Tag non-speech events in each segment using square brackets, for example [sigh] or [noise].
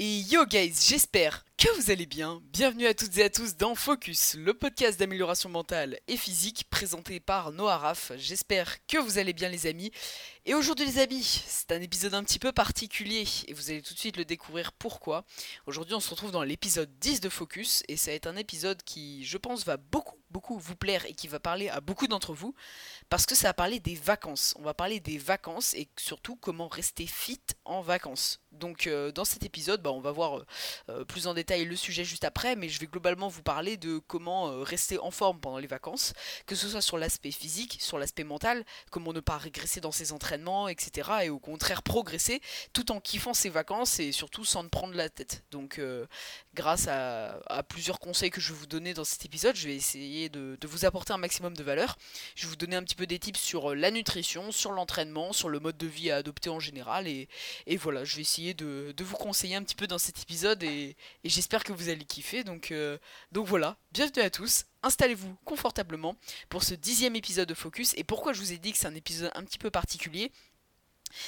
Et yo guys, j'espère que vous allez bien. Bienvenue à toutes et à tous dans Focus, le podcast d'amélioration mentale et physique présenté par Noah Raff. J'espère que vous allez bien les amis. Et aujourd'hui les amis, c'est un épisode un petit peu particulier et vous allez tout de suite le découvrir pourquoi. Aujourd'hui on se retrouve dans l'épisode 10 de Focus et ça va être un épisode qui je pense va beaucoup beaucoup vous plaire et qui va parler à beaucoup d'entre vous parce que ça va parler des vacances. On va parler des vacances et surtout comment rester fit en vacances. Donc euh, dans cet épisode, bah, on va voir euh, plus en détail le sujet juste après, mais je vais globalement vous parler de comment euh, rester en forme pendant les vacances, que ce soit sur l'aspect physique, sur l'aspect mental, comment ne pas régresser dans ses entraînements, etc. Et au contraire progresser tout en kiffant ses vacances et surtout sans ne prendre la tête. Donc grâce à, plusieurs conseils que je vais vous donner dans cet épisode, je vais essayer de, vous apporter un maximum de valeur. Je vais vous donner un petit peu des tips sur la nutrition, sur l'entraînement, sur le mode de vie à adopter en général. Et, voilà, je vais essayer de, vous conseiller un petit peu dans cet épisode et, j'espère que vous allez kiffer. Donc, euh, donc voilà, bienvenue à tous. Installez-vous confortablement pour ce dixième épisode de Focus. Et pourquoi je vous ai dit que c'est un épisode un petit peu particulier?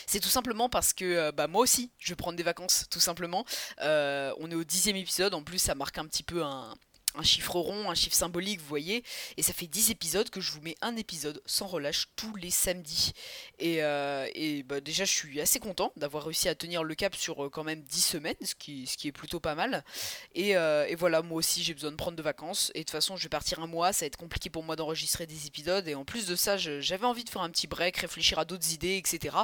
C'est tout simplement parce que euh, bah, moi aussi, je vais prendre des vacances, tout simplement. Euh, on est au dixième épisode, en plus ça marque un petit peu un, un chiffre rond, un chiffre symbolique, vous voyez. Et ça fait 10 épisodes que je vous mets un épisode sans relâche tous les samedis. Et, euh, bah, déjà, je suis assez content d'avoir réussi à tenir le cap sur euh, quand même 10 semaines, ce qui, est plutôt pas mal. Euh, et, voilà, moi aussi, j'ai besoin de prendre de vacances. Et de toute façon, je vais partir un mois, ça va être compliqué pour moi d'enregistrer des épisodes. Et en plus de ça, j'avais envie de faire un petit break, réfléchir à d'autres idées, etc.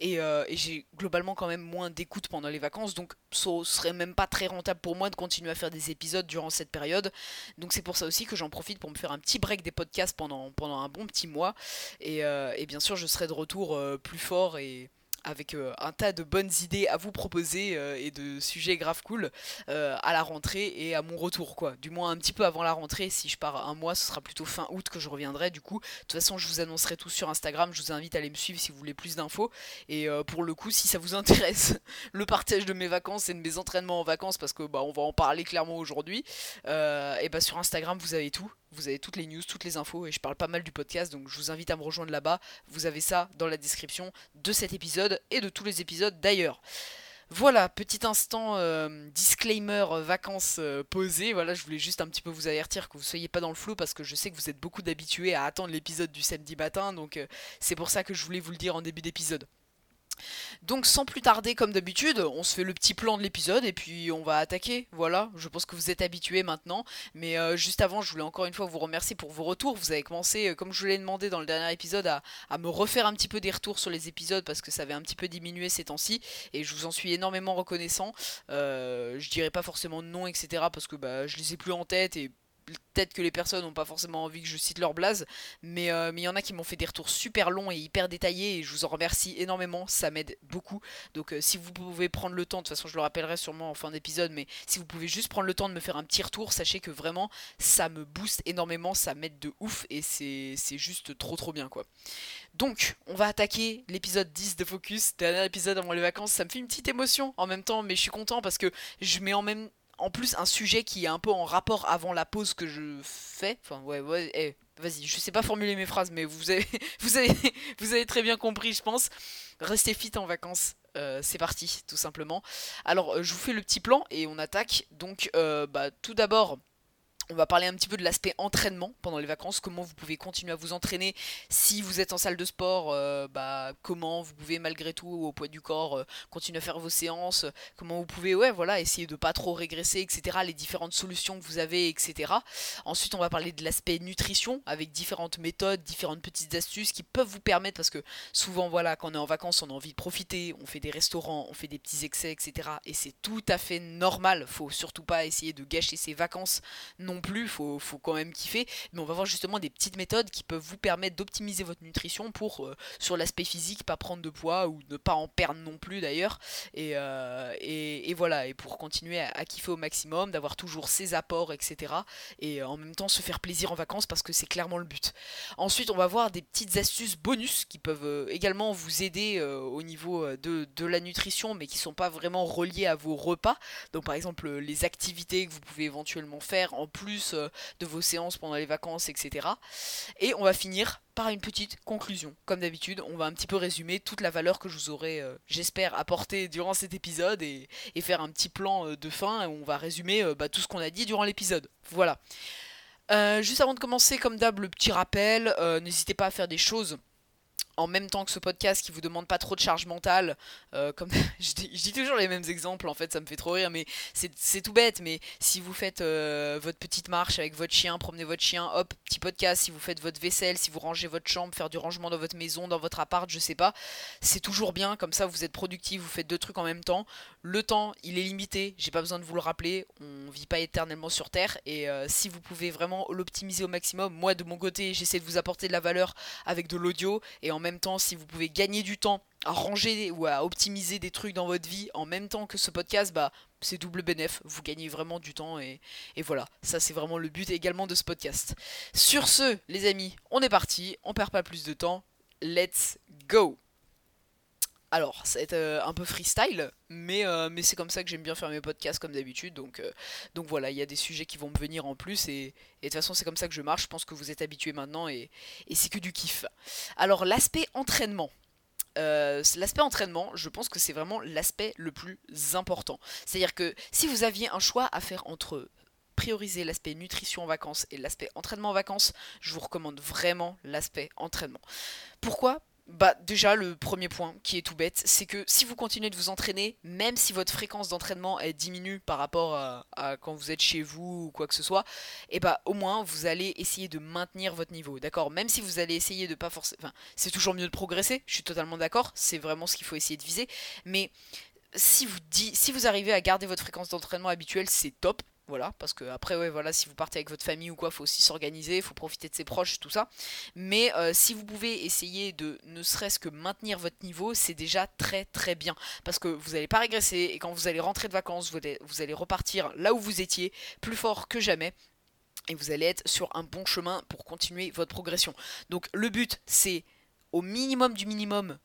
Et, et j'ai globalement quand même moins d'écoute pendant les vacances. Donc, ce serait même pas très rentable pour moi de continuer à faire des épisodes durant cette période. Donc c'est pour ça aussi que j'en profite pour me faire un petit break des podcasts pendant, pendant un bon petit mois. Et, euh, bien sûr, je serai de retour euh, plus fort et avec euh, un tas de bonnes idées à vous proposer euh, et de sujets grave cool euh, à la rentrée et à mon retour quoi. Du moins un petit peu avant la rentrée, si je pars un mois, ce sera plutôt fin août que je reviendrai du coup. De toute façon, je vous annoncerai tout sur Instagram, je vous invite à aller me suivre si vous voulez plus d'infos. Et pour le coup, si ça vous [laughs] intéresse, le partage de mes vacances et de mes entraînements en vacances, parce que bah on va en parler clairement aujourd'hui, et bah sur Instagram vous avez tout. Vous avez toutes les news, toutes les infos et je parle pas mal du podcast donc je vous invite à me rejoindre là-bas. Vous avez ça dans la description de cet épisode et de tous les épisodes d'ailleurs. Voilà, petit instant euh, disclaimer euh, vacances euh, posées. Voilà, je voulais juste un petit peu vous avertir que vous soyez pas dans le flou parce que je sais que vous êtes beaucoup d'habitués à attendre l'épisode du samedi matin, donc c'est pour ça que je voulais vous le dire en début d'épisode. Donc sans plus tarder comme d'habitude, on se fait le petit plan de l'épisode et puis on va attaquer. Voilà, je pense que vous êtes habitués maintenant. Mais euh, juste avant, je voulais encore une fois vous remercier pour vos retours. Vous avez commencé, euh, comme je vous l'ai demandé dans le dernier épisode, à, me refaire un petit peu des retours sur les épisodes parce que ça avait un petit peu diminué ces temps-ci. Et je vous en suis énormément reconnaissant. Euh, je dirais pas forcément non, etc. parce que bah, je les ai plus en tête et peut-être que les personnes n'ont pas forcément envie que je cite leur blase, mais euh, mais il y en a qui m'ont fait des retours super longs et hyper détaillés et je vous en remercie énormément, ça m'aide beaucoup. Donc euh, si vous pouvez prendre le temps, de toute façon je le rappellerai sûrement en fin d'épisode, mais si vous pouvez juste prendre le temps de me faire un petit retour, sachez que vraiment ça me booste énormément, ça m'aide de ouf et c'est juste trop trop bien quoi. Donc, on va attaquer l'épisode 10 de Focus, dernier épisode avant les vacances. Ça me fait une petite émotion en même temps, mais je suis content parce que je mets en même en plus un sujet qui est un peu en rapport avant la pause que je fais. Enfin ouais ouais. Eh, vas-y, je sais pas formuler mes phrases, mais [laughs] vous avez, très bien compris, je pense. Restez fit en vacances. Euh, c'est parti, tout simplement. Alors, euh, je vous fais le petit plan et on attaque. Donc, euh, bah, tout d'abord, on va parler un petit peu de l'aspect entraînement pendant les vacances, comment vous pouvez continuer à vous entraîner si vous êtes en salle de sport, euh, bah, comment vous pouvez malgré tout au poids du corps euh, continuer à faire vos séances, comment vous pouvez ouais voilà essayer de pas trop régresser, etc. Les différentes solutions que vous avez, etc. Ensuite on va parler de l'aspect nutrition avec différentes méthodes, différentes petites astuces qui peuvent vous permettre parce que souvent voilà quand on est en vacances on a envie de profiter, on fait des restaurants, on fait des petits excès, etc. Et c'est tout à fait normal, faut surtout pas essayer de gâcher ses vacances non plus, faut, faut quand même kiffer. Mais on va voir justement des petites méthodes qui peuvent vous permettre d'optimiser votre nutrition pour, euh, sur l'aspect physique, pas prendre de poids ou ne pas en perdre non plus d'ailleurs. Et, euh, et, voilà, et pour continuer à, kiffer au maximum, d'avoir toujours ses apports, etc. Et en même temps se faire plaisir en vacances parce que c'est clairement le but. Ensuite, on va voir des petites astuces bonus qui peuvent euh, également vous aider au niveau de, de la nutrition, mais qui sont pas vraiment reliées à vos repas. Donc par exemple les activités que vous pouvez éventuellement faire en plus plus de vos séances pendant les vacances, etc. Et on va finir par une petite conclusion. Comme d'habitude, on va un petit peu résumer toute la valeur que je vous aurai, j'espère, apportée durant cet épisode et, faire un petit plan de fin. où on va résumer bah, tout ce qu'on a dit durant l'épisode. Voilà. juste avant de commencer, comme d'hab, le petit rappel, n'hésitez pas à faire des choses en même temps que ce podcast qui vous demande pas trop de charge mentale, euh, comme [laughs] je dis, toujours les mêmes exemples en fait, ça me fait trop rire, mais c'est tout bête. Mais si vous faites euh, votre petite marche avec votre chien, promenez votre chien, hop, petit podcast. Si vous faites votre vaisselle, si vous rangez votre chambre, faire du rangement dans votre maison, dans votre appart, je sais pas, c'est toujours bien. Comme ça, vous êtes productif, vous faites deux trucs en même temps. Le temps, il est limité. J'ai pas besoin de vous le rappeler. On vit pas éternellement sur Terre, et euh, si vous pouvez vraiment l'optimiser au maximum, moi de mon côté, j'essaie de vous apporter de la valeur avec de l'audio et en même temps, si vous pouvez gagner du temps à ranger ou à optimiser des trucs dans votre vie en même temps que ce podcast, bah c'est double bénéf, vous gagnez vraiment du temps et, et voilà, ça c'est vraiment le but également de ce podcast. Sur ce, les amis, on est parti, on perd pas plus de temps, let's go alors, être euh, un peu freestyle, mais, euh, mais c'est comme ça que j'aime bien faire mes podcasts comme d'habitude. Donc, euh, voilà, il y a des sujets qui vont me venir en plus. Et, de toute façon, c'est comme ça que je marche. Je pense que vous êtes habitués maintenant et, et c'est que du kiff. Alors, l'aspect entraînement. l'aspect entraînement, je pense que c'est vraiment l'aspect le plus important. C'est-à-dire que si vous aviez un choix à faire entre prioriser l'aspect nutrition en vacances et l'aspect entraînement en vacances, je vous recommande vraiment l'aspect entraînement. Pourquoi? Bah déjà le premier point qui est tout bête, c'est que si vous continuez de vous entraîner, même si votre fréquence d'entraînement est diminue par rapport à, quand vous êtes chez vous ou quoi que ce soit, et eh bah au moins vous allez essayer de maintenir votre niveau, d'accord? Même si vous allez essayer de pas forcer, enfin c'est toujours mieux de progresser, je suis totalement d'accord, c'est vraiment ce qu'il faut essayer de viser, mais si vous, dit, si vous arrivez à garder votre fréquence d'entraînement habituelle, c'est top. Voilà, parce que après, ouais, voilà, si vous partez avec votre famille ou quoi, faut aussi s'organiser, faut profiter de ses proches, tout ça. Mais euh, si vous pouvez essayer de ne serait-ce que maintenir votre niveau, c'est déjà très très bien. Parce que vous n'allez pas régresser et quand vous allez rentrer de vacances, vous allez, vous allez repartir là où vous étiez, plus fort que jamais. Et vous allez être sur un bon chemin pour continuer votre progression. Donc le but, c'est au minimum du minimum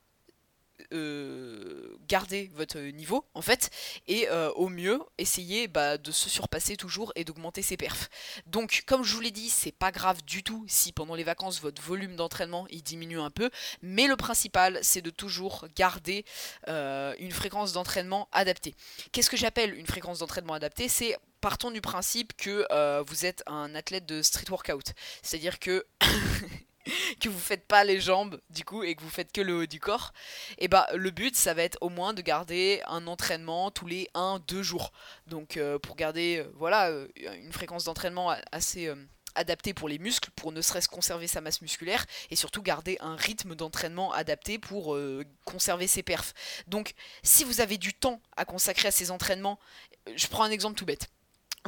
euh, garder votre niveau en fait et euh, au mieux essayer bah, de se surpasser toujours et d'augmenter ses perfs. Donc comme je vous l'ai dit, c'est pas grave du tout si pendant les vacances votre volume d'entraînement il diminue un peu, mais le principal c'est de toujours garder euh, une fréquence d'entraînement adaptée. Qu'est-ce que j'appelle une fréquence d'entraînement adaptée? C'est partons du principe que vous êtes un athlète de street workout, c'est-à-dire que [laughs] [laughs] que vous faites pas les jambes du coup et que vous faites que le haut du corps, et bah le but ça va être au moins de garder un entraînement tous les 1-2 jours. Donc euh, pour garder euh, voilà euh, une fréquence d'entraînement assez adaptée pour les muscles, pour ne serait-ce conserver sa masse musculaire et surtout garder un rythme d'entraînement adapté pour conserver ses perfs. Donc si vous avez du temps à consacrer à ces entraînements, je prends un exemple tout bête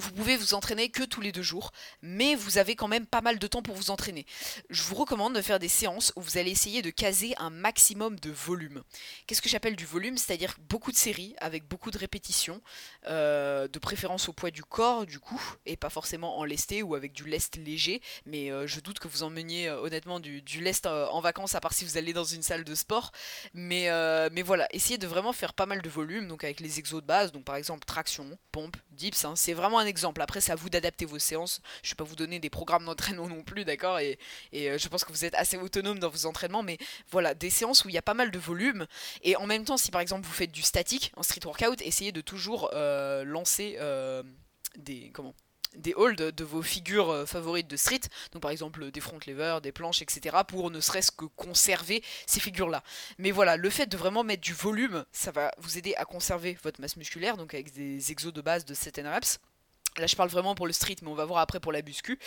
vous pouvez vous entraîner que tous les deux jours, mais vous avez quand même pas mal de temps pour vous entraîner. Je vous recommande de faire des séances où vous allez essayer de caser un maximum de volume. Qu'est-ce que j'appelle du volume? C'est-à-dire beaucoup de séries avec beaucoup de répétitions, euh, de préférence au poids du corps du coup, et pas forcément en lesté ou avec du lest léger, mais euh, je doute que vous emmeniez euh, honnêtement du, lest en vacances à part si vous allez dans une salle de sport. Mais, mais voilà, essayez de vraiment faire pas mal de volume, donc avec les exos de base, donc par exemple traction, pompe, hein. c'est vraiment un exemple. Après, c'est à vous d'adapter vos séances. Je ne vais pas vous donner des programmes d'entraînement non plus, d'accord et, euh, je pense que vous êtes assez autonome dans vos entraînements, mais voilà, des séances où il y a pas mal de volume. Et en même temps, si par exemple vous faites du statique en street workout, essayez de toujours euh, lancer euh, des. Comment des holds de vos figures favorites de street, donc par exemple des front levers, des planches, etc., pour ne serait-ce que conserver ces figures-là. Mais voilà, le fait de vraiment mettre du volume, ça va vous aider à conserver votre masse musculaire, donc avec des exos de base de 7 reps. Là, je parle vraiment pour le street, mais on va voir après pour la buscu.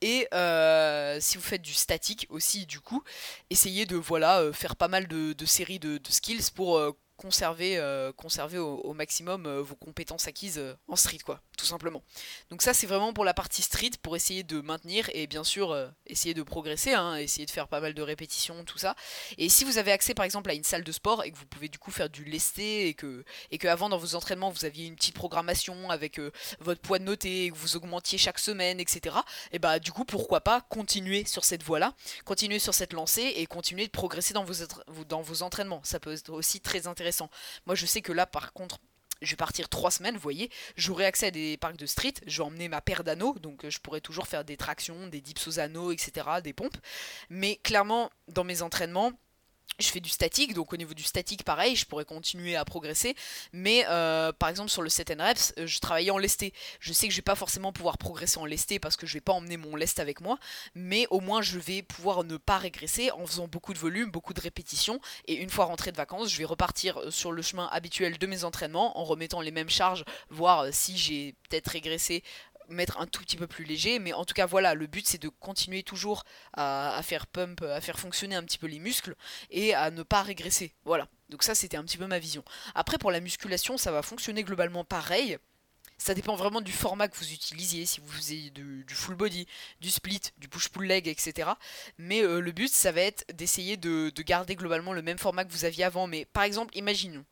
Et euh, si vous faites du statique aussi, du coup, essayez de voilà euh, faire pas mal de, séries de, skills pour euh, conserver, euh, conserver au, maximum euh, vos compétences acquises euh, en street, quoi, tout simplement. Donc ça, c'est vraiment pour la partie street, pour essayer de maintenir et bien sûr essayer de progresser, hein, essayer de faire pas mal de répétitions, tout ça. Et si vous avez accès, par exemple, à une salle de sport et que vous pouvez du coup faire du lesté et que, et que avant dans vos entraînements vous aviez une petite programmation avec votre poids de noté et que vous augmentiez chaque semaine, etc. Et bah du coup, pourquoi pas continuer sur cette voie-là, continuer sur cette lancée et continuer de progresser dans vos, dans vos entraînements. Ça peut être aussi très intéressant moi, je sais que là, par contre, je vais partir trois semaines, vous voyez, j'aurai accès à des parcs de street, je vais emmener ma paire d'anneaux, donc euh, je pourrais toujours faire des tractions, des dips aux anneaux, etc., des pompes. Mais clairement, dans mes entraînements, je fais du statique, donc au niveau du statique, pareil, je pourrais continuer à progresser. Mais euh, par exemple, sur le set and reps, euh, je travaillais en lesté. Je sais que je vais pas forcément pouvoir progresser en lesté parce que je vais pas emmener mon lest avec moi, mais au moins je vais pouvoir ne pas régresser en faisant beaucoup de volume, beaucoup de répétitions. Et une fois rentré de vacances, je vais repartir euh, sur le chemin habituel de mes entraînements en remettant les mêmes charges, voir si j'ai peut-être régressé mettre un tout petit peu plus léger. Mais en tout cas, voilà, le but c'est de continuer toujours à, faire pump, à faire fonctionner un petit peu les muscles et à ne pas régresser. Voilà. Donc ça, c'était un petit peu ma vision. Après, pour la musculation, ça va fonctionner globalement pareil. Ça dépend vraiment du format que vous utilisiez, si vous faisiez du, full body, du split, du push-pull leg, etc. Mais euh, le but, ça va être d'essayer de, de, garder globalement le même format que vous aviez avant. Mais par exemple, imaginons,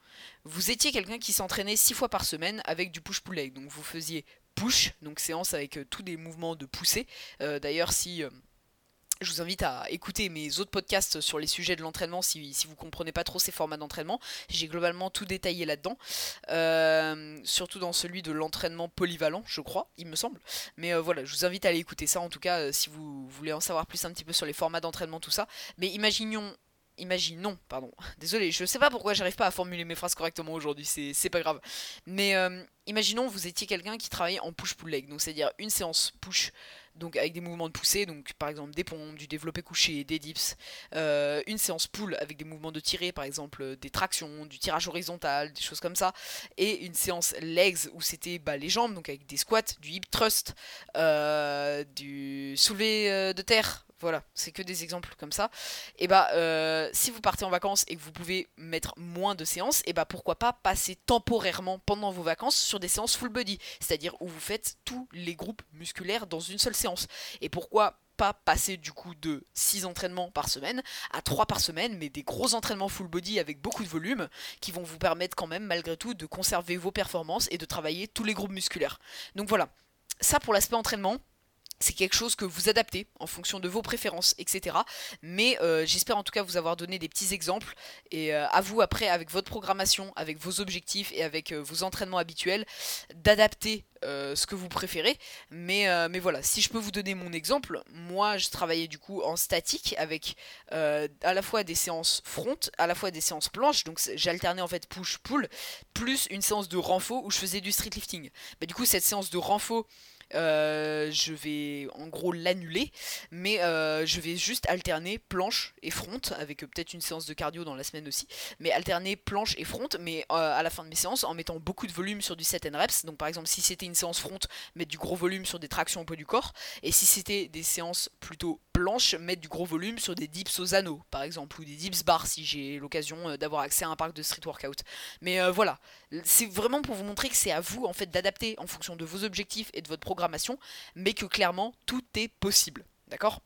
vous étiez quelqu'un qui s'entraînait 6 fois par semaine avec du push-pull leg. Donc vous faisiez push, donc séance avec euh, tous des mouvements de poussée. Euh, d'ailleurs, si euh, je vous invite à écouter mes autres podcasts sur les sujets de l'entraînement si, si vous comprenez pas trop ces formats d'entraînement. J'ai globalement tout détaillé là-dedans. surtout dans celui de l'entraînement polyvalent, je crois, il me semble. Mais voilà, je vous invite à aller écouter ça en tout cas si vous voulez en savoir plus un petit peu sur les formats d'entraînement, tout ça. Mais imaginons imaginons, pardon, [laughs] désolé, je sais pas pourquoi j'arrive pas à formuler mes phrases correctement aujourd'hui, c'est pas grave. Mais euh, imaginons vous étiez quelqu'un qui travaillait en push-pull leg, donc c'est-à-dire une séance push, donc avec des mouvements de poussée, donc par exemple des pompes, du développé couché, des dips, euh, une séance pull avec des mouvements de tirée, par exemple des tractions, du tirage horizontal, des choses comme ça, et une séance legs où c'était bah, les jambes, donc avec des squats, du hip thrust, euh, du soulevé de terre, voilà, c'est que des exemples comme ça. Et bah, euh, si vous partez en vacances et que vous pouvez mettre moins de séances, et bah pourquoi pas passer temporairement pendant vos vacances sur des séances full body, c'est-à-dire où vous faites tous les groupes musculaires dans une seule séance. Et pourquoi pas passer du coup de 6 entraînements par semaine à 3 par semaine, mais des gros entraînements full body avec beaucoup de volume qui vont vous permettre quand même malgré tout de conserver vos performances et de travailler tous les groupes musculaires. Donc voilà, ça pour l'aspect entraînement c'est quelque chose que vous adaptez en fonction de vos préférences, etc. Mais euh, j'espère en tout cas vous avoir donné des petits exemples et euh, à vous après avec votre programmation, avec vos objectifs et avec euh, vos entraînements habituels d'adapter ce que vous préférez. Mais, voilà, si je peux vous donner mon exemple, moi je travaillais du coup en statique avec à la fois des séances front, à la fois des séances planches, donc j'alternais en fait push-pull, plus une séance de renfort où je faisais du street lifting. Bah, du coup cette séance de renfort euh, je vais en gros l'annuler, mais euh, je vais juste alterner planche et front, avec euh, peut-être une séance de cardio dans la semaine aussi, mais alterner planche et front, mais à la fin de mes séances en mettant beaucoup de volume sur du set and reps. Donc par exemple, si c'était une séance front, mettre du gros volume sur des tractions au poids du corps, et si c'était des séances plutôt planches, mettre du gros volume sur des dips aux anneaux, par exemple, ou des dips bars si j'ai l'occasion d'avoir accès à un parc de street workout. Mais voilà, c'est vraiment pour vous montrer que c'est à vous en fait d'adapter en fonction de vos objectifs et de votre mais que clairement tout est possible. D'accord?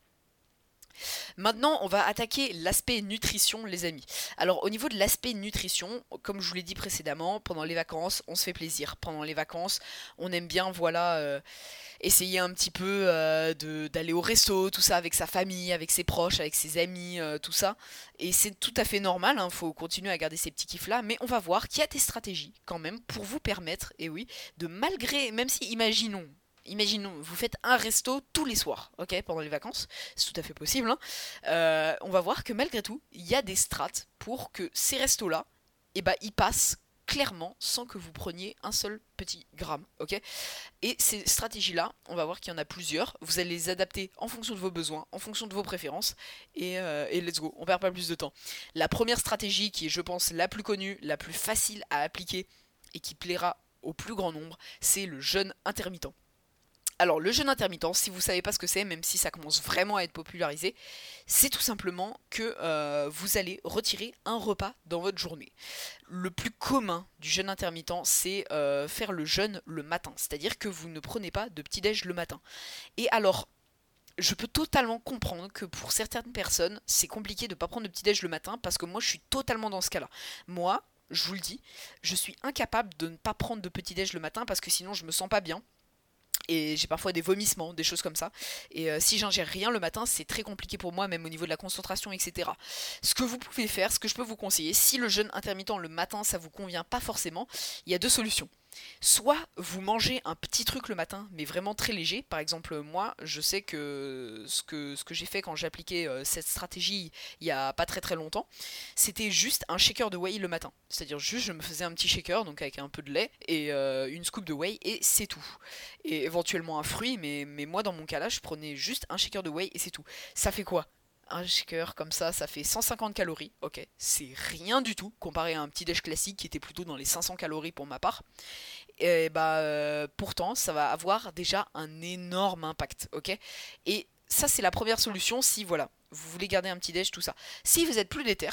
Maintenant, on va attaquer l'aspect nutrition, les amis. Alors, au niveau de l'aspect nutrition, comme je vous l'ai dit précédemment, pendant les vacances, on se fait plaisir. Pendant les vacances, on aime bien, voilà, euh, essayer un petit peu euh, d'aller au resto, tout ça, avec sa famille, avec ses proches, avec ses amis, euh, tout ça. Et c'est tout à fait normal, il hein, faut continuer à garder ces petits kiffs-là, mais on va voir qu'il y a des stratégies, quand même, pour vous permettre, et oui, de malgré, même si, imaginons, imaginons, vous faites un resto tous les soirs, ok, pendant les vacances, c'est tout à fait possible. Hein. Euh, on va voir que malgré tout, il y a des strates pour que ces restos-là, eh ben, ils passent clairement sans que vous preniez un seul petit gramme, ok Et ces stratégies-là, on va voir qu'il y en a plusieurs. Vous allez les adapter en fonction de vos besoins, en fonction de vos préférences, et, euh, et let's go. On perd pas plus de temps. La première stratégie, qui est, je pense, la plus connue, la plus facile à appliquer et qui plaira au plus grand nombre, c'est le jeûne intermittent. Alors le jeûne intermittent, si vous ne savez pas ce que c'est, même si ça commence vraiment à être popularisé, c'est tout simplement que euh, vous allez retirer un repas dans votre journée. Le plus commun du jeûne intermittent, c'est euh, faire le jeûne le matin, c'est-à-dire que vous ne prenez pas de petit-déj le matin. Et alors, je peux totalement comprendre que pour certaines personnes, c'est compliqué de ne pas prendre de petit-déj le matin, parce que moi je suis totalement dans ce cas-là. Moi, je vous le dis, je suis incapable de ne pas prendre de petit-déj le matin parce que sinon je me sens pas bien et j'ai parfois des vomissements, des choses comme ça. Et euh, si j'ingère rien le matin, c'est très compliqué pour moi, même au niveau de la concentration, etc. Ce que vous pouvez faire, ce que je peux vous conseiller, si le jeûne intermittent le matin, ça vous convient pas forcément, il y a deux solutions. Soit vous mangez un petit truc le matin, mais vraiment très léger. Par exemple, moi, je sais que ce que, j'ai fait quand j'ai appliqué euh, cette stratégie il y a pas très très longtemps, c'était juste un shaker de whey le matin. C'est-à-dire juste je me faisais un petit shaker, donc avec un peu de lait et euh, une scoop de whey, et c'est tout. Et éventuellement un fruit, mais, mais moi dans mon cas là, je prenais juste un shaker de whey et c'est tout. Ça fait quoi? Un shaker comme ça, ça fait 150 calories, ok, c'est rien du tout comparé à un petit déj classique qui était plutôt dans les 500 calories pour ma part. Et bah euh, pourtant, ça va avoir déjà un énorme impact, ok? Et ça c'est la première solution si voilà, vous voulez garder un petit déj, tout ça. Si vous êtes plus déter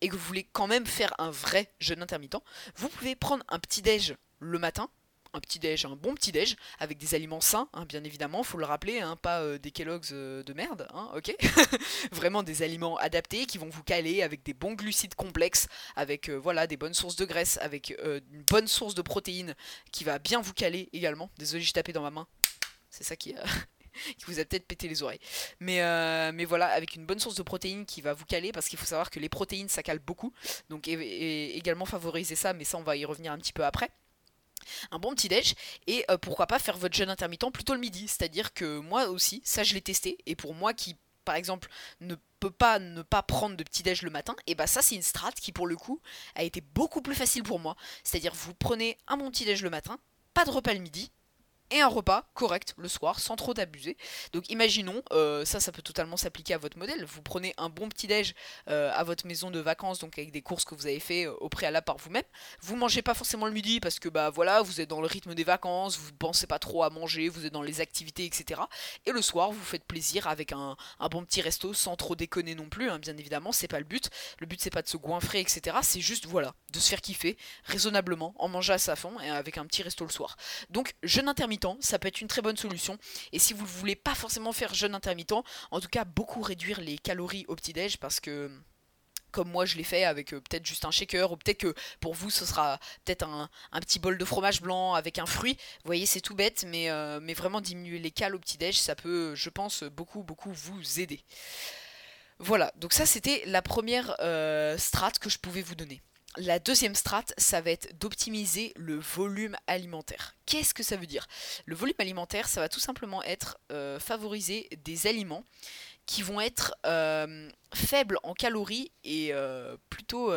et que vous voulez quand même faire un vrai jeûne intermittent, vous pouvez prendre un petit déj le matin un petit déj, un bon petit déj, avec des aliments sains, hein, bien évidemment, faut le rappeler, hein, pas euh, des Kellogg's euh, de merde, hein, ok [laughs] Vraiment des aliments adaptés qui vont vous caler avec des bons glucides complexes, avec euh, voilà des bonnes sources de graisse, avec une bonne source de protéines qui va bien vous caler également. Désolé, j'ai tapé dans ma main. C'est ça qui, [laughs] qui vous a peut-être pété les oreilles. Mais, mais voilà, avec une bonne source de protéines qui va vous caler, parce qu'il faut savoir que les protéines ça cale beaucoup, donc également favoriser ça, mais ça on va y revenir un petit peu après un bon petit déj et euh, pourquoi pas faire votre jeûne intermittent plutôt le midi. C'est-à-dire que moi aussi, ça je l'ai testé et pour moi qui par exemple ne peut pas ne pas prendre de petit déj le matin, et bah ça c'est une strat qui pour le coup a été beaucoup plus facile pour moi. C'est-à-dire vous prenez un bon petit déj le matin, pas de repas le midi, et un repas correct le soir sans trop d'abuser. Donc imaginons, euh, ça ça peut totalement s'appliquer à votre modèle, vous prenez un bon petit déj euh, à votre maison de vacances, donc avec des courses que vous avez fait euh, au préalable par vous-même. Vous mangez pas forcément le midi parce que bah voilà, vous êtes dans le rythme des vacances, vous pensez pas trop à manger, vous êtes dans les activités, etc. Et le soir, vous faites plaisir avec un, bon petit resto sans trop déconner non plus, hein, bien évidemment, c'est pas le but. Le but c'est pas de se goinfrer, etc. C'est juste voilà, de se faire kiffer raisonnablement, en manger à sa faim et avec un petit resto le soir. Donc jeûne intermittent ça peut être une très bonne solution. Et si vous ne voulez pas forcément faire jeûne intermittent, en tout cas beaucoup réduire les calories au petit-déj parce que comme moi je l'ai fait avec euh, peut-être juste un shaker ou peut-être que pour vous ce sera peut-être un, petit bol de fromage blanc avec un fruit. Vous voyez c'est tout bête mais, euh, mais vraiment diminuer les calories au petit-déj ça peut je pense beaucoup beaucoup vous aider. Voilà, donc ça c'était la première euh, strat que je pouvais vous donner. La deuxième strate, ça va être d'optimiser le volume alimentaire. Qu'est-ce que ça veut dire? Le volume alimentaire, ça va tout simplement être euh, favoriser des aliments qui vont être euh, faibles en calories et euh, plutôt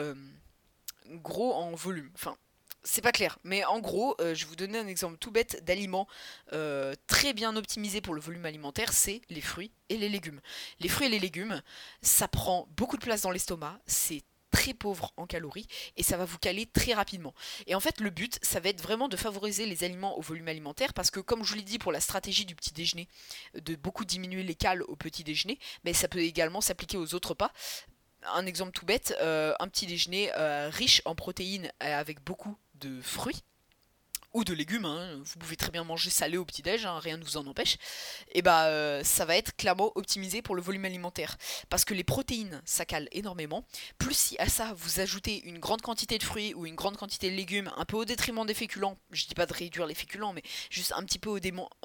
gros en volume. Enfin, c'est pas clair, mais en gros, je vais vous donner un exemple tout bête d'aliments très bien optimisés pour le volume alimentaire, c'est les fruits et les légumes. Les fruits et les légumes, ça prend beaucoup de place dans l'estomac, très pauvre en calories et ça va vous caler très rapidement. Et en fait, le but, ça va être vraiment de favoriser les aliments au volume alimentaire parce que, comme je vous l'ai dit pour la stratégie du petit déjeuner, de beaucoup diminuer les cales au petit déjeuner, mais ça peut également s'appliquer aux autres repas. Un exemple tout bête, euh, un petit déjeuner euh, riche en protéines euh, avec beaucoup de fruits ou de légumes, hein. vous pouvez très bien manger salé au petit-déj, hein, rien ne vous en empêche, et bah euh, ça va être clairement optimisé pour le volume alimentaire. Parce que les protéines, ça cale énormément. Plus si à ça vous ajoutez une grande quantité de fruits ou une grande quantité de légumes, un peu au détriment des féculents, je dis pas de réduire les féculents, mais juste un petit peu au,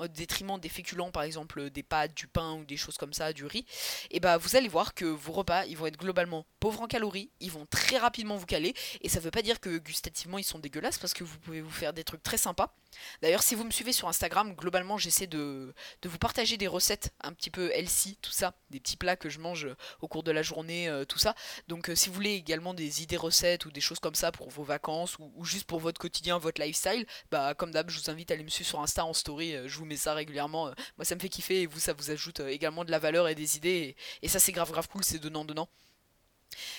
détriment des féculents, par exemple des pâtes, du pain ou des choses comme ça, du riz, et bah vous allez voir que vos repas, ils vont être globalement pauvres en calories, ils vont très rapidement vous caler, et ça veut pas dire que gustativement ils sont dégueulasses, parce que vous pouvez vous faire des trucs très sympa. D'ailleurs, si vous me suivez sur Instagram, globalement, j'essaie de, vous partager des recettes un petit peu healthy, tout ça, des petits plats que je mange au cours de la journée, euh, tout ça. Donc, euh, si vous voulez également des idées recettes ou des choses comme ça pour vos vacances ou, juste pour votre quotidien, votre lifestyle, bah, comme d'hab, je vous invite à aller me suivre sur Insta en story. Euh, je vous mets ça régulièrement. moi, ça me fait kiffer et vous, ça vous ajoute également de la valeur et des idées. Et, ça, c'est grave, grave cool, c'est donnant-donnant.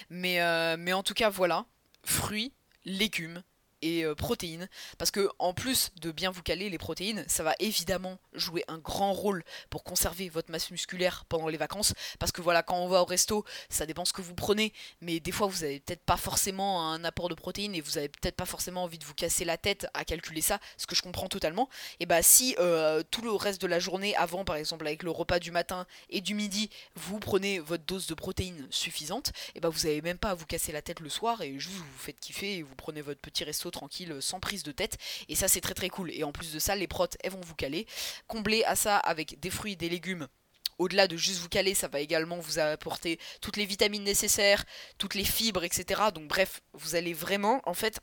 Mais, mais en tout cas, voilà. Fruits, légumes, et euh, protéines. Parce que en plus de bien vous caler les protéines ça va évidemment jouer un grand rôle pour conserver votre masse musculaire pendant les vacances. Parce que voilà quand on va au resto ça dépend ce que vous prenez. Mais des fois vous avez peut-être pas forcément un apport de protéines et vous avez peut-être pas forcément envie de vous casser la tête à calculer ça ce que je comprends totalement. Et bah si euh, tout le reste de la journée avant par exemple avec le repas du matin et du midi vous prenez votre dose de protéines suffisante et bah vous avez même pas à vous casser la tête le soir et juste vous vous faites kiffer et vous prenez votre petit resto tranquille, sans prise de tête. Et ça, c'est très très cool. Et en plus de ça, les protes, elles vont vous caler. Combler à ça avec des fruits, des légumes au-delà de juste vous caler, ça va également vous apporter toutes les vitamines nécessaires, toutes les fibres, etc. Donc bref, vous allez vraiment en fait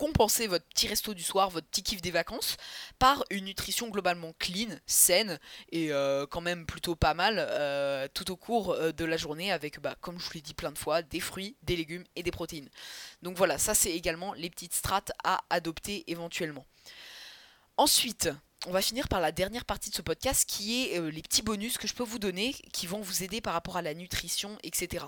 compenser votre petit resto du soir, votre petit kiff des vacances, par une nutrition globalement clean, saine et euh, quand même plutôt pas mal euh, tout au cours euh, de la journée avec, bah, comme je vous l'ai dit plein de fois, des fruits, des légumes et des protéines. Donc voilà, ça c'est également les petites strates à adopter éventuellement. Ensuite, on va finir par la dernière partie de ce podcast qui est les petits bonus que je peux vous donner qui vont vous aider par rapport à la nutrition, etc.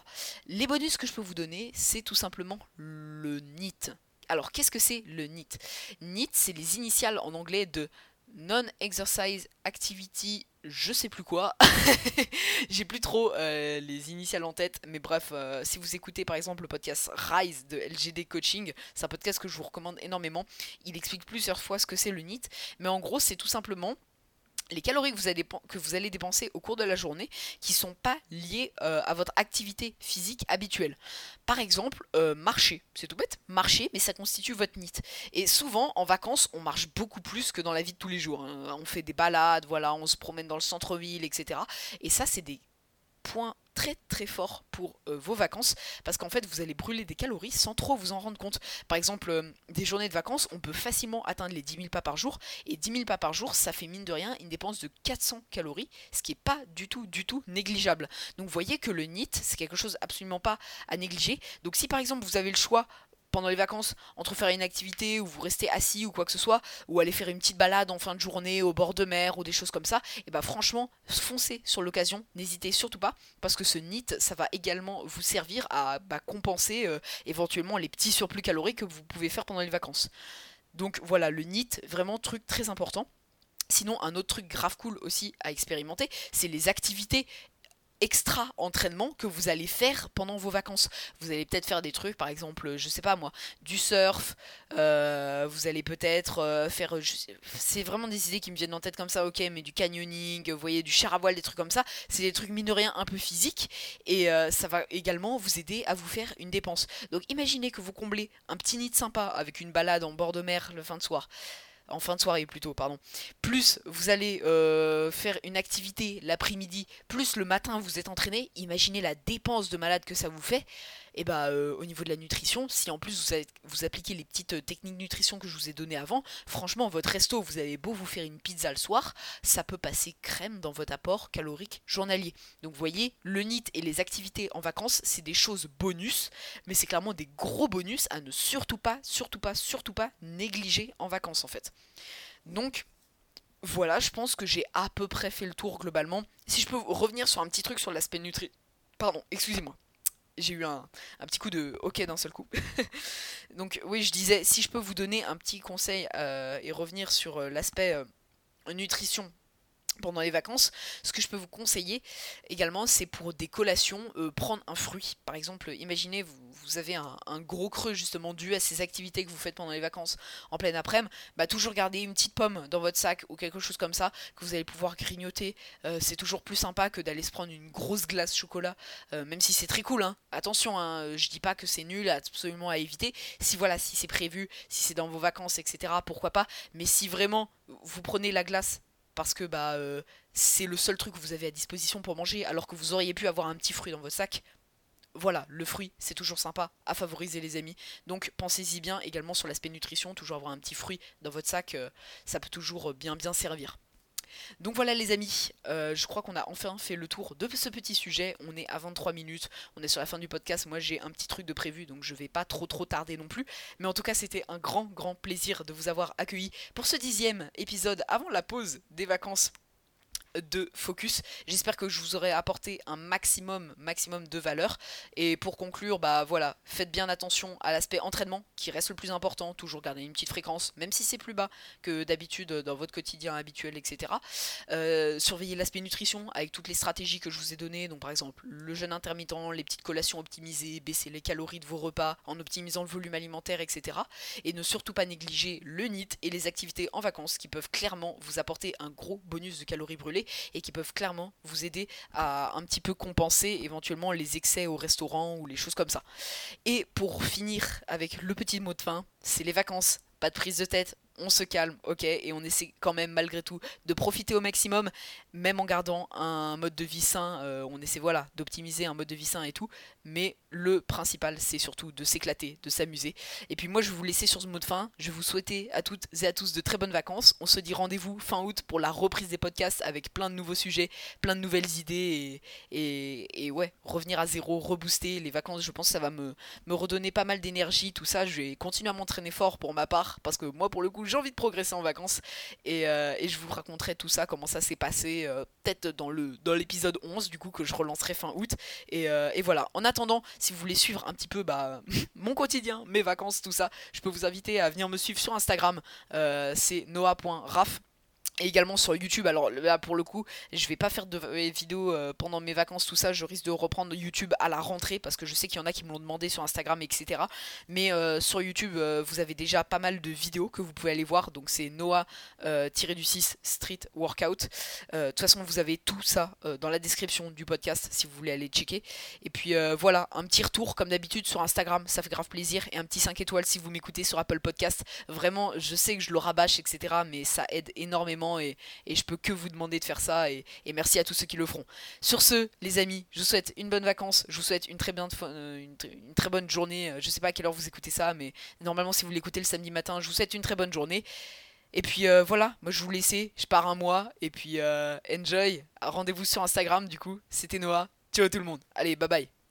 Les bonus que je peux vous donner, c'est tout simplement le NIT. Alors, qu'est-ce que c'est le NEAT NEAT, c'est les initiales en anglais de Non-Exercise Activity, je sais plus quoi. [laughs] J'ai plus trop euh, les initiales en tête, mais bref, euh, si vous écoutez par exemple le podcast Rise de LGD Coaching, c'est un podcast que je vous recommande énormément. Il explique plusieurs fois ce que c'est le NEAT, mais en gros, c'est tout simplement les calories que vous, allez, dépenser au cours de la journée qui ne sont pas liées euh, à votre activité physique habituelle. Par exemple, euh, marcher, c'est tout bête, marcher, mais ça constitue votre NIT. Et souvent, en vacances, on marche beaucoup plus que dans la vie de tous les jours. Hein. On fait des balades, voilà, on se promène dans le centre-ville, etc. Et ça, c'est des points très très fort pour euh, vos vacances parce qu'en fait vous allez brûler des calories sans trop vous en rendre compte. Par exemple, euh, des journées de vacances, on peut facilement atteindre les 10 000 pas par jour et 10 000 pas par jour, ça fait mine de rien une dépense de 400 calories, ce qui est pas du tout du tout négligeable. Donc vous voyez que le NIT, c'est quelque chose absolument pas à négliger. Donc si par exemple vous avez le choix pendant les vacances entre faire une activité ou vous restez assis ou quoi que ce soit, ou aller faire une petite balade en fin de journée au bord de mer ou des choses comme ça, et bah franchement, foncez sur l'occasion, n'hésitez surtout pas, parce que ce NIT, ça va également vous servir à bah, compenser euh, éventuellement les petits surplus caloriques que vous pouvez faire pendant les vacances. Donc voilà, le NIT, vraiment truc très important. Sinon, un autre truc grave cool aussi à expérimenter, c'est les activités extra entraînement que vous allez faire pendant vos vacances. Vous allez peut-être faire des trucs, par exemple, je sais pas moi, du surf, euh, vous allez peut-être euh, faire. C'est vraiment des idées qui me viennent en tête comme ça, ok, mais du canyoning, vous voyez, du char à voile, des trucs comme ça. C'est des trucs mine rien un peu physiques et euh, ça va également vous aider à vous faire une dépense. Donc imaginez que vous comblez un petit nid sympa avec une balade en bord de mer le fin de soir en fin de soirée plutôt, pardon. Plus vous allez euh, faire une activité l'après-midi, plus le matin vous êtes entraîné, imaginez la dépense de malade que ça vous fait et bah euh, au niveau de la nutrition, si en plus vous, appliquez les petites euh, techniques nutrition que je vous ai données avant, franchement votre resto, vous avez beau vous faire une pizza le soir, ça peut passer crème dans votre apport calorique journalier. Donc vous voyez, le NIT et les activités en vacances, c'est des choses bonus, mais c'est clairement des gros bonus à ne surtout pas, surtout pas, surtout pas négliger en vacances en fait. Donc voilà, je pense que j'ai à peu près fait le tour globalement. Si je peux revenir sur un petit truc sur l'aspect nutri... Pardon, excusez-moi j'ai eu un, petit coup de ok d'un seul coup. [laughs] Donc oui, je disais, si je peux vous donner un petit conseil euh, et revenir sur euh, l'aspect euh, nutrition pendant les vacances, ce que je peux vous conseiller également, c'est pour des collations, euh, prendre un fruit. Par exemple, imaginez, vous, vous avez un, gros creux justement dû à ces activités que vous faites pendant les vacances en pleine après-midi, bah, toujours garder une petite pomme dans votre sac ou quelque chose comme ça que vous allez pouvoir grignoter. Euh, c'est toujours plus sympa que d'aller se prendre une grosse glace chocolat, euh, même si c'est très cool. Hein. Attention, hein, je dis pas que c'est nul, absolument à éviter. Si voilà, si c'est prévu, si c'est dans vos vacances, etc., pourquoi pas. Mais si vraiment vous prenez la glace parce que bah euh, c'est le seul truc que vous avez à disposition pour manger alors que vous auriez pu avoir un petit fruit dans votre sac. Voilà, le fruit, c'est toujours sympa à favoriser les amis. Donc pensez-y bien également sur l'aspect nutrition, toujours avoir un petit fruit dans votre sac, euh, ça peut toujours bien bien servir. Donc voilà les amis, euh, je crois qu'on a enfin fait le tour de ce petit sujet. On est à 23 minutes, on est sur la fin du podcast. Moi j'ai un petit truc de prévu donc je vais pas trop trop tarder non plus. Mais en tout cas c'était un grand grand plaisir de vous avoir accueilli pour ce dixième épisode avant la pause des vacances de focus. J'espère que je vous aurai apporté un maximum, maximum de valeur. Et pour conclure, bah voilà, faites bien attention à l'aspect entraînement qui reste le plus important. Toujours garder une petite fréquence, même si c'est plus bas que d'habitude dans votre quotidien habituel, etc. Euh, surveillez l'aspect nutrition avec toutes les stratégies que je vous ai données. Donc par exemple, le jeûne intermittent, les petites collations optimisées, baisser les calories de vos repas en optimisant le volume alimentaire, etc. Et ne surtout pas négliger le NIT et les activités en vacances qui peuvent clairement vous apporter un gros bonus de calories brûlées et qui peuvent clairement vous aider à un petit peu compenser éventuellement les excès au restaurant ou les choses comme ça. Et pour finir avec le petit mot de fin, c'est les vacances. Pas de prise de tête, on se calme, ok, et on essaie quand même malgré tout de profiter au maximum, même en gardant un mode de vie sain. Euh, on essaie voilà d'optimiser un mode de vie sain et tout, mais le principal c'est surtout de s'éclater, de s'amuser. Et puis moi je vais vous laisser sur ce mot de fin. Je vous souhaiter à toutes et à tous de très bonnes vacances. On se dit rendez-vous fin août pour la reprise des podcasts avec plein de nouveaux sujets, plein de nouvelles idées et, et, ouais revenir à zéro, rebooster les vacances. Je pense que ça va me, me redonner pas mal d'énergie, tout ça. Je vais continuer à m'entraîner fort pour ma part parce que moi pour le coup j'ai envie de progresser en vacances. Euh, et, je vous raconterai tout ça, comment ça s'est passé, euh, peut-être dans le dans l'épisode 11 du coup que je relancerai fin août. Euh, et, voilà, en attendant, si vous voulez suivre un petit peu bah, [laughs] mon quotidien, mes vacances, tout ça, je peux vous inviter à venir me suivre sur Instagram, c'est noah.raf et également sur YouTube, alors là pour le coup, je vais pas faire de vidéos euh, pendant mes vacances, tout ça, je risque de reprendre YouTube à la rentrée parce que je sais qu'il y en a qui me l'ont demandé sur Instagram, etc. Mais euh, sur YouTube, euh, vous avez déjà pas mal de vidéos que vous pouvez aller voir, donc c'est Noah-du-6 Street Workout. De toute façon, vous avez tout ça dans la description du podcast si vous voulez aller checker. Et puis voilà, un petit retour comme d'habitude sur Instagram, ça fait grave plaisir, et un petit 5 étoiles si vous m'écoutez sur Apple Podcast. Vraiment, je sais que je le rabâche, etc. Mais ça aide énormément et, je peux que vous demander de faire ça et, merci à tous ceux qui le feront. Sur ce, les amis, je vous souhaite une bonne vacance, je vous souhaite une très, bien, euh, une, très bonne journée. Je sais pas à quelle heure vous écoutez ça, mais normalement si vous l'écoutez le samedi matin, je vous souhaite une très bonne journée. Et puis euh, voilà, moi je vous laisse, je pars un mois et puis euh, enjoy. Rendez-vous sur Instagram du coup. C'était Noah. Ciao tout le monde. Allez, bye bye.